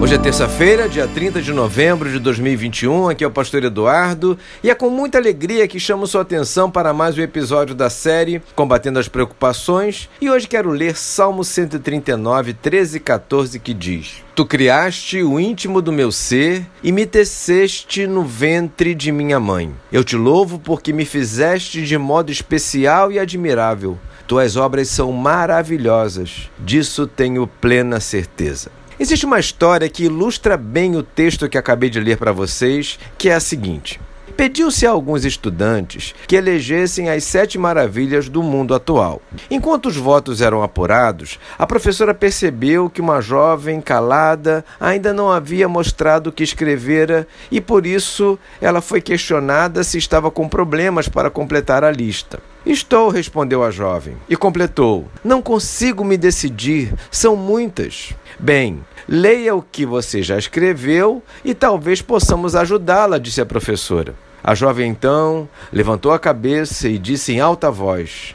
Hoje é terça-feira, dia 30 de novembro de 2021. Aqui é o pastor Eduardo e é com muita alegria que chamo sua atenção para mais um episódio da série Combatendo as Preocupações. E hoje quero ler Salmo 139, 13 e 14, que diz: Tu criaste o íntimo do meu ser e me teceste no ventre de minha mãe. Eu te louvo porque me fizeste de modo especial e admirável. Tuas obras são maravilhosas, disso tenho plena certeza. Existe uma história que ilustra bem o texto que acabei de ler para vocês, que é a seguinte. Pediu-se a alguns estudantes que elegessem as sete maravilhas do mundo atual. Enquanto os votos eram apurados, a professora percebeu que uma jovem calada ainda não havia mostrado o que escrevera e por isso ela foi questionada se estava com problemas para completar a lista. Estou, respondeu a jovem, e completou: Não consigo me decidir, são muitas. Bem, leia o que você já escreveu e talvez possamos ajudá-la, disse a professora. A jovem então levantou a cabeça e disse em alta voz: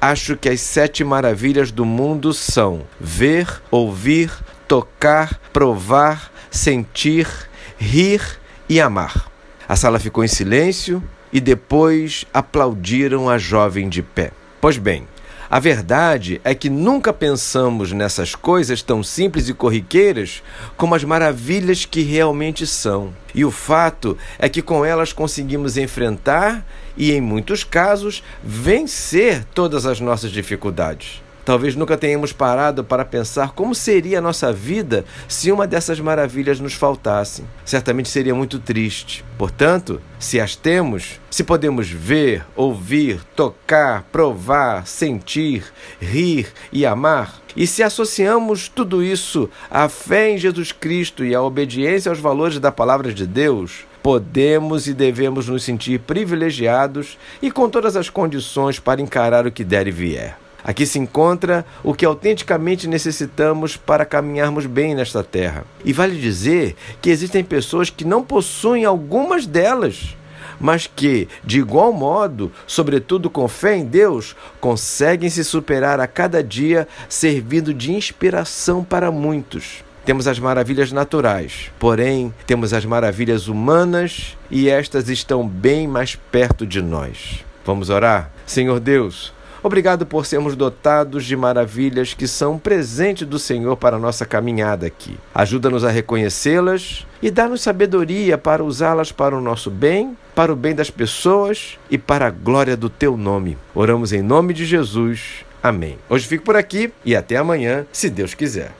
Acho que as sete maravilhas do mundo são ver, ouvir, tocar, provar, sentir, rir e amar. A sala ficou em silêncio e depois aplaudiram a jovem de pé. Pois bem, a verdade é que nunca pensamos nessas coisas tão simples e corriqueiras como as maravilhas que realmente são. E o fato é que com elas conseguimos enfrentar e, em muitos casos, vencer todas as nossas dificuldades. Talvez nunca tenhamos parado para pensar como seria a nossa vida se uma dessas maravilhas nos faltasse. Certamente seria muito triste. Portanto, se as temos, se podemos ver, ouvir, tocar, provar, sentir, rir e amar, e se associamos tudo isso à fé em Jesus Cristo e à obediência aos valores da palavra de Deus, podemos e devemos nos sentir privilegiados e com todas as condições para encarar o que der e vier. Aqui se encontra o que autenticamente necessitamos para caminharmos bem nesta terra. E vale dizer que existem pessoas que não possuem algumas delas, mas que, de igual modo, sobretudo com fé em Deus, conseguem se superar a cada dia, servindo de inspiração para muitos. Temos as maravilhas naturais, porém, temos as maravilhas humanas e estas estão bem mais perto de nós. Vamos orar? Senhor Deus, Obrigado por sermos dotados de maravilhas que são presente do Senhor para a nossa caminhada aqui. Ajuda-nos a reconhecê-las e dá-nos sabedoria para usá-las para o nosso bem, para o bem das pessoas e para a glória do teu nome. Oramos em nome de Jesus. Amém. Hoje fico por aqui e até amanhã, se Deus quiser.